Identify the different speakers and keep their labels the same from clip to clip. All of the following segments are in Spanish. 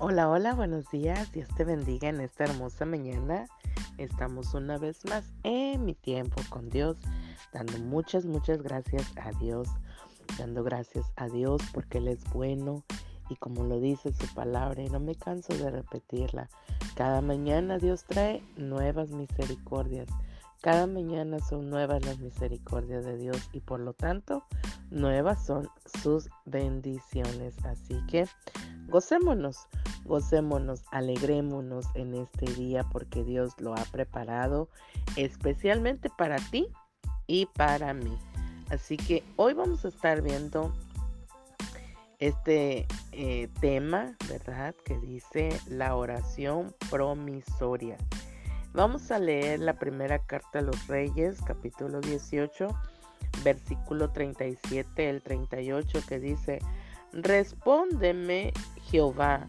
Speaker 1: Hola, hola, buenos días. Dios te bendiga en esta hermosa mañana. Estamos una vez más en mi tiempo con Dios, dando muchas, muchas gracias a Dios, dando gracias a Dios porque Él es bueno y como lo dice su palabra, y no me canso de repetirla, cada mañana Dios trae nuevas misericordias. Cada mañana son nuevas las misericordias de Dios y por lo tanto nuevas son sus bendiciones. Así que gocémonos, gocémonos, alegrémonos en este día porque Dios lo ha preparado especialmente para ti y para mí. Así que hoy vamos a estar viendo este eh, tema, ¿verdad? Que dice la oración promisoria. Vamos a leer la primera carta a los Reyes, capítulo 18, versículo 37, el 38, que dice, respóndeme Jehová,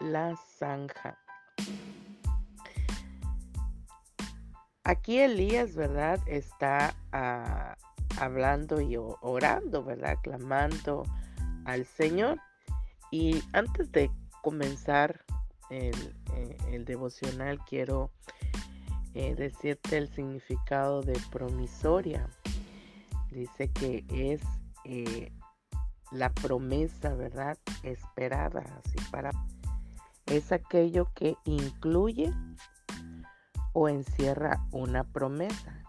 Speaker 1: la zanja. Aquí Elías, ¿verdad? Está ah, hablando y orando, ¿verdad? Clamando al Señor. Y antes de comenzar el, eh, devocional, quiero eh, decirte el significado de promisoria. Dice que es eh, la promesa, ¿verdad? Esperada, así para... Es aquello que incluye o encierra una promesa.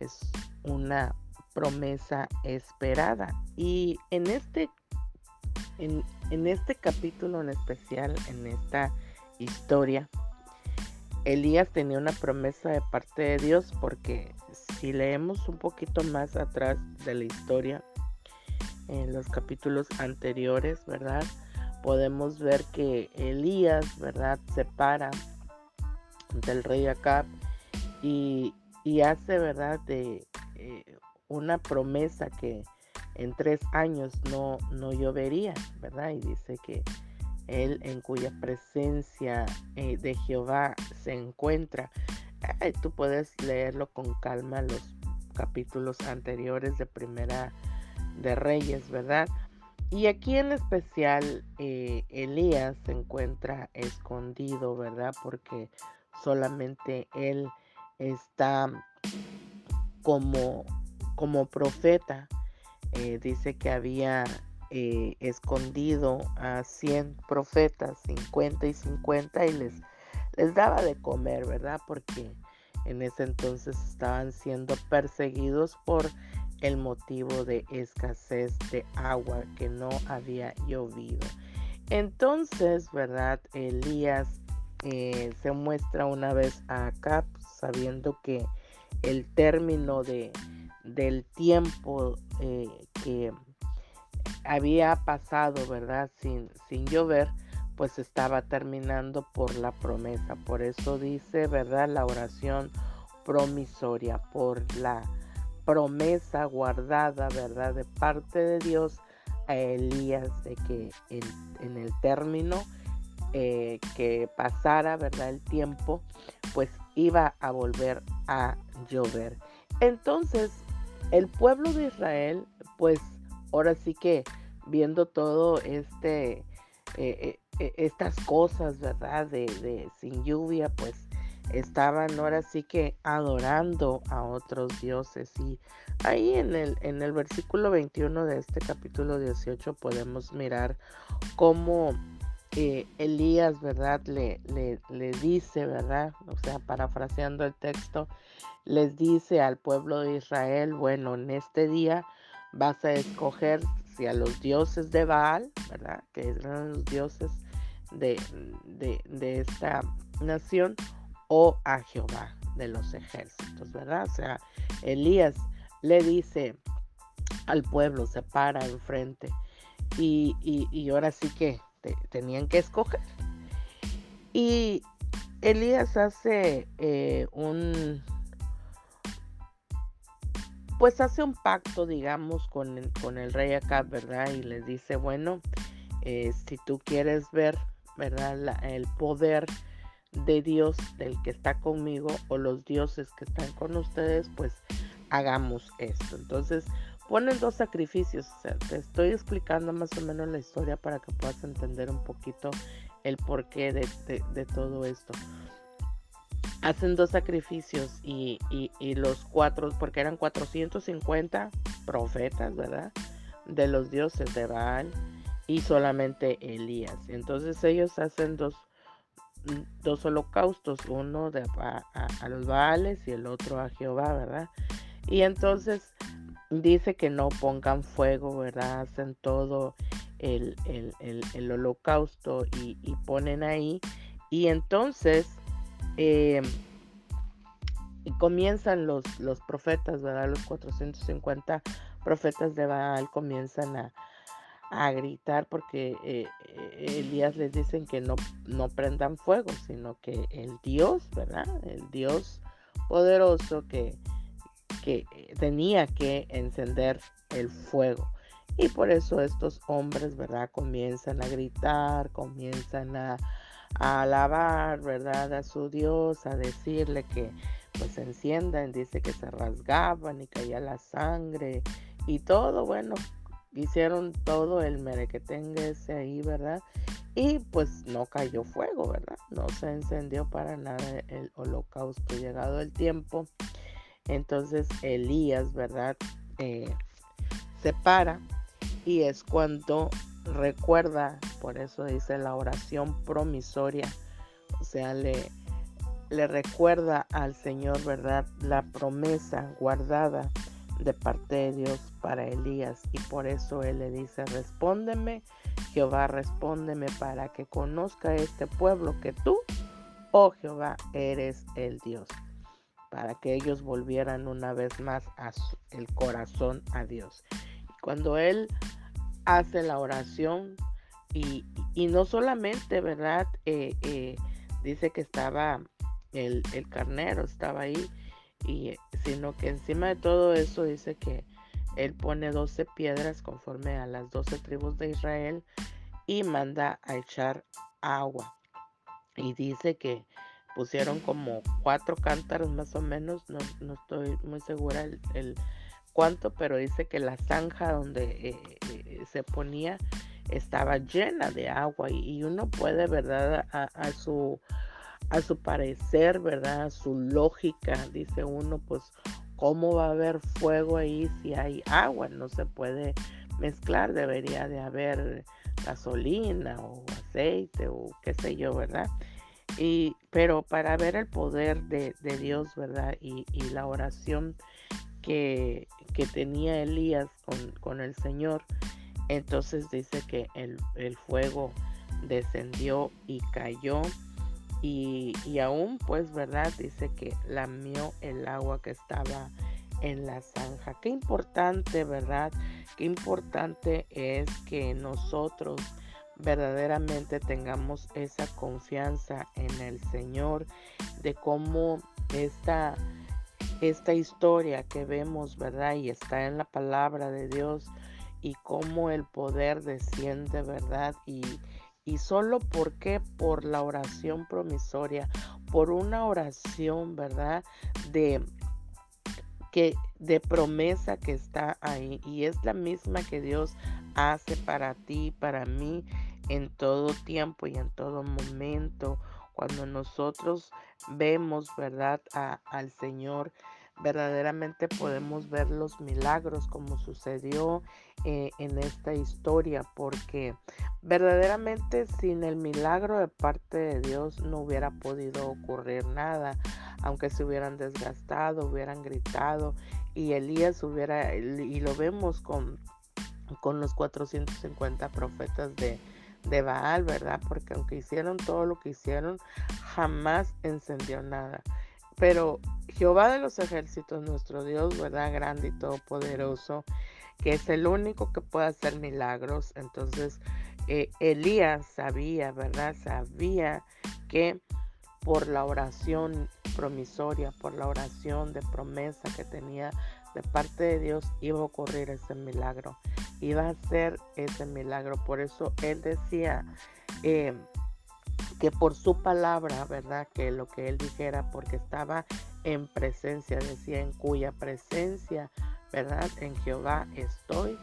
Speaker 1: Es una promesa esperada. Y en este, en, en este capítulo en especial, en esta historia, Elías tenía una promesa de parte de Dios porque si leemos un poquito más atrás de la historia, en los capítulos anteriores, ¿verdad? Podemos ver que Elías, ¿verdad? Se para del rey Acab y, hace, ¿verdad? De eh, una promesa que en tres años no, no llovería, ¿verdad? Y dice que él en cuya presencia eh, de Jehová se encuentra. tú puedes leerlo con calma los capítulos anteriores de Primera de Reyes, ¿verdad? Y aquí en especial eh, Elías se encuentra escondido, ¿verdad? Porque solamente él está como, como profeta. Eh, dice que había eh, escondido a 100 profetas, 50 y 50, y les, les daba de comer, ¿verdad? Porque en ese entonces estaban siendo perseguidos por el motivo de escasez de agua que no había llovido. Entonces, ¿verdad? Elías eh, se muestra una vez acá sabiendo que el término de, del tiempo eh, que había pasado, ¿verdad? Sin, sin llover, pues estaba terminando por la promesa. Por eso dice, ¿verdad? La oración promisoria, por la promesa guardada, ¿verdad? De parte de Dios a Elías de que en, el término eh, que pasara, ¿verdad? El tiempo, pues iba a volver a llover. Entonces, el pueblo de Israel, pues ahora sí que viendo todo este, eh, eh, estas cosas, ¿verdad? De, sin lluvia, pues estaban ahora sí que adorando a otros dioses. Y ahí en el, en el versículo 21 de este capítulo 18 podemos mirar cómo eh, Elías, ¿verdad? Le, le, le, dice, ¿verdad? O sea, parafraseando el texto, les dice al pueblo de Israel, bueno, en este día vas a escoger si a los dioses de Baal, ¿verdad? Que eran los dioses de, esta nación, o a Jehová de los ejércitos, ¿verdad? O sea, Elías le dice al pueblo, se para enfrente y, y, ahora sí que tenían que escoger. Y Elías hace eh, un, pues hace un pacto, digamos, con el, con el rey acá, ¿verdad? Y les dice, bueno, eh, si tú quieres ver, ¿verdad? el poder de Dios del que está conmigo o los dioses que están con ustedes, pues hagamos esto. Entonces ponen dos sacrificios. te estoy explicando más o menos la historia para que puedas entender un poquito el porqué de, de, todo esto. Hacen dos sacrificios y, y, los cuatro, porque eran 450 profetas, ¿verdad? De los dioses de Baal y solamente Elías. Entonces ellos hacen dos, dos holocaustos, uno de, a, los Baales y el otro a Jehová, ¿verdad? Y entonces dice que no pongan fuego, ¿verdad? Hacen todo el, holocausto y, ponen ahí. Y entonces eh, comienzan los, los profetas, ¿verdad? Los 450 profetas de Baal comienzan a, a gritar porque eh, eh, Elías les dicen que no, no prendan fuego, sino que el Dios, ¿verdad? El Dios poderoso que, que tenía que encender el fuego. Y por eso estos hombres, ¿verdad? Comienzan a gritar, comienzan a, a alabar, ¿verdad? A su Dios, a decirle que pues enciendan, dice que se rasgaban y caía la sangre y todo, bueno, hicieron todo el merequetengue ese ahí, ¿verdad? Y pues no cayó fuego, ¿verdad? No se encendió para nada el holocausto. Llegado el tiempo, entonces Elías, ¿verdad? Eh, se para y es cuando recuerda, por eso dice la oración promisoria, o sea, le, le recuerda al Señor, ¿verdad? La promesa guardada de parte de Dios para Elías y por eso él le dice, respóndeme, Jehová, respóndeme para que conozca este pueblo que tú, oh Jehová, eres el Dios, para que ellos volvieran una vez más el corazón a Dios. Cuando él hace la oración y, no solamente, ¿verdad? Eh, eh, dice que estaba el, el carnero, estaba ahí y sino que encima de todo eso dice que él pone 12 piedras conforme a las 12 tribus de Israel y manda a echar agua. Y dice que pusieron como cuatro cántaros más o menos, no, estoy muy segura el, cuánto, pero dice que la zanja donde eh, eh, se ponía estaba llena de agua y, uno puede, ¿verdad? a su a su parecer, ¿verdad? Su lógica, dice uno, pues, ¿cómo va a haber fuego ahí si hay agua? No se puede mezclar, debería de haber gasolina o aceite o qué sé yo, ¿verdad? Y, pero para ver el poder de, Dios, ¿verdad? Y, la oración que, tenía Elías con, con, el Señor, entonces dice que el, el fuego descendió y cayó y, aún pues, ¿verdad? Dice que lamió el agua que estaba en la zanja. Qué importante, ¿verdad? Qué importante es que nosotros verdaderamente tengamos esa confianza en el Señor, de cómo esta, esta historia que vemos, ¿verdad? Y está en la palabra de Dios y cómo el poder desciende, ¿verdad? Y, y solo porque por la oración promisoria, por una oración, ¿verdad? De que de promesa que está ahí y es la misma que Dios hace para ti, para mí en todo tiempo y en todo momento. Cuando nosotros vemos, ¿verdad? al Señor verdaderamente podemos ver los milagros como sucedió eh, en esta historia, porque verdaderamente sin el milagro de parte de Dios no hubiera podido ocurrir nada, aunque se hubieran desgastado, hubieran gritado y Elías hubiera, y lo vemos con, con los 450 profetas de, de Baal, ¿verdad? Porque aunque hicieron todo lo que hicieron, jamás encendió nada. Pero Jehová de los ejércitos, nuestro Dios, ¿verdad? Grande y todopoderoso, que es el único que puede hacer milagros. Entonces, eh, Elías sabía, ¿verdad? Sabía que por la oración promisoria, por la oración de promesa que tenía de parte de Dios, iba a ocurrir ese milagro, iba a ser ese milagro. Por eso él decía eh, que por su palabra, ¿verdad? Que lo que él dijera, porque estaba en presencia, decía en cuya presencia, ¿verdad? En Jehová estoy,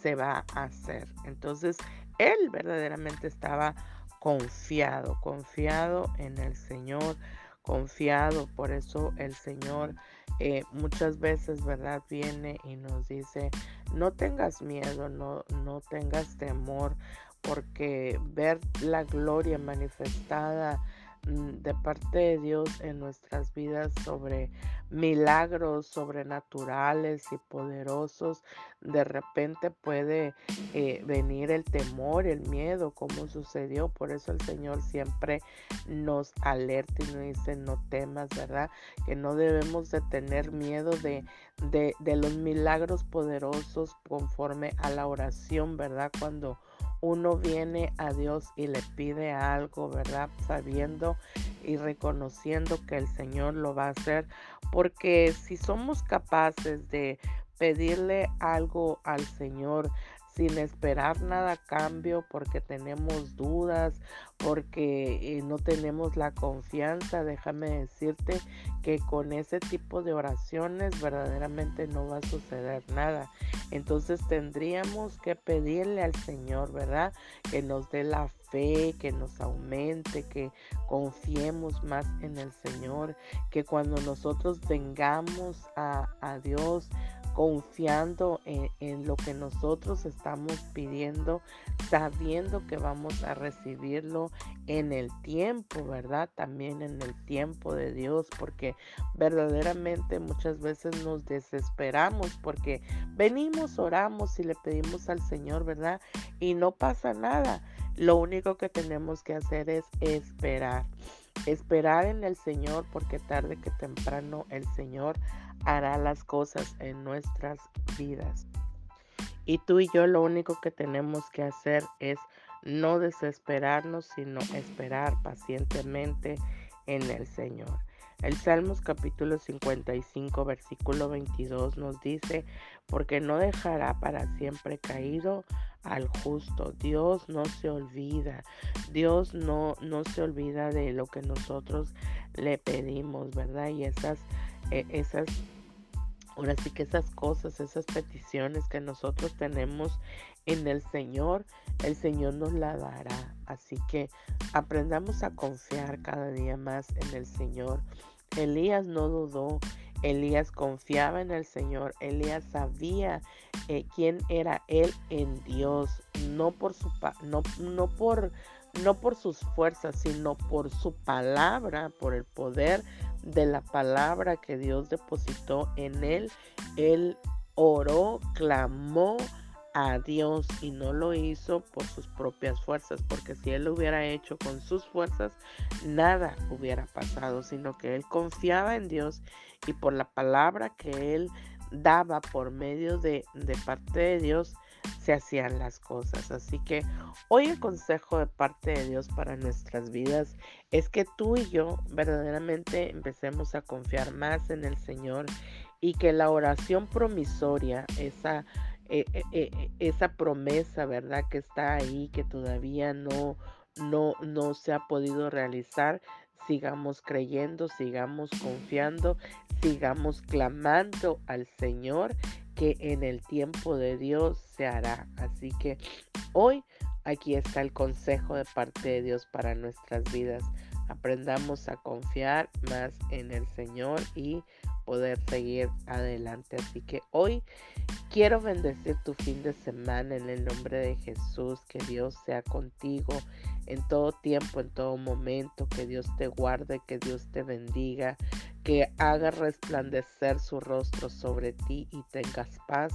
Speaker 1: se va a hacer. Entonces, él verdaderamente estaba confiado, confiado en el Señor, confiado. Por eso el Señor eh, muchas veces, ¿verdad? Viene y nos dice, no tengas miedo, no, no tengas temor, porque ver la gloria manifestada de parte de Dios en nuestras vidas sobre milagros sobrenaturales y poderosos, de repente puede eh, venir el temor, el miedo, como sucedió. Por eso el Señor siempre nos alerta y nos dice, no temas, ¿verdad? Que no debemos de tener miedo de, de, de los milagros poderosos conforme a la oración, ¿verdad? Cuando uno viene a Dios y le pide algo, ¿verdad? Sabiendo y reconociendo que el Señor lo va a hacer, porque si somos capaces de pedirle algo al Señor sin esperar nada cambio porque tenemos dudas, porque eh, no tenemos la confianza, déjame decirte que con ese tipo de oraciones verdaderamente no va a suceder nada. Entonces tendríamos que pedirle al Señor, ¿verdad? Que nos dé la fe, que nos aumente, que confiemos más en el Señor, que cuando nosotros vengamos a, a Dios, confiando en, lo que nosotros estamos pidiendo, sabiendo que vamos a recibirlo en el tiempo, ¿verdad? También en el tiempo de Dios, porque verdaderamente muchas veces nos desesperamos porque venimos, oramos y le pedimos al Señor, ¿verdad? Y no pasa nada. Lo único que tenemos que hacer es esperar. Esperar en el Señor porque tarde que temprano el Señor hará las cosas en nuestras vidas. Y tú y yo lo único que tenemos que hacer es no desesperarnos, sino esperar pacientemente en el Señor. El Salmos capítulo 55 versículo 22 nos dice, porque no dejará para siempre caído al justo. Dios no se olvida. Dios no, no se olvida de lo que nosotros le pedimos, ¿verdad? Y esas, esas Ahora sí que esas cosas, esas peticiones que nosotros tenemos en el Señor, el Señor nos la dará. Así que aprendamos a confiar cada día más en el Señor. Elías no dudó, Elías confiaba en el Señor, Elías sabía eh, quién era él en Dios, no por su no, no por no por sus fuerzas, sino por su palabra, por el poder de la palabra que Dios depositó en él. Él oró, clamó a Dios y no lo hizo por sus propias fuerzas, porque si él lo hubiera hecho con sus fuerzas, nada hubiera pasado, sino que él confiaba en Dios y por la palabra que él daba por medio de, de parte de Dios, se hacían las cosas. Así que hoy el consejo de parte de Dios para nuestras vidas es que tú y yo verdaderamente empecemos a confiar más en el Señor y que la oración promisoria, esa, eh, eh, eh, esa promesa, ¿verdad? Que está ahí, que todavía no, no, no se ha podido realizar, sigamos creyendo, sigamos confiando, sigamos clamando al Señor que en el tiempo de Dios se hará. Así que hoy aquí está el consejo de parte de Dios para nuestras vidas. Aprendamos a confiar más en el Señor y poder seguir adelante. Así que hoy quiero bendecir tu fin de semana en el nombre de Jesús. Que Dios sea contigo en todo tiempo, en todo momento. Que Dios te guarde, que Dios te bendiga, que haga resplandecer su rostro sobre ti y tengas paz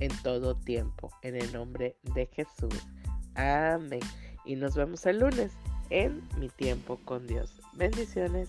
Speaker 1: en todo tiempo. En el nombre de Jesús. Amén. Y nos vemos el lunes en mi tiempo con Dios. Bendiciones.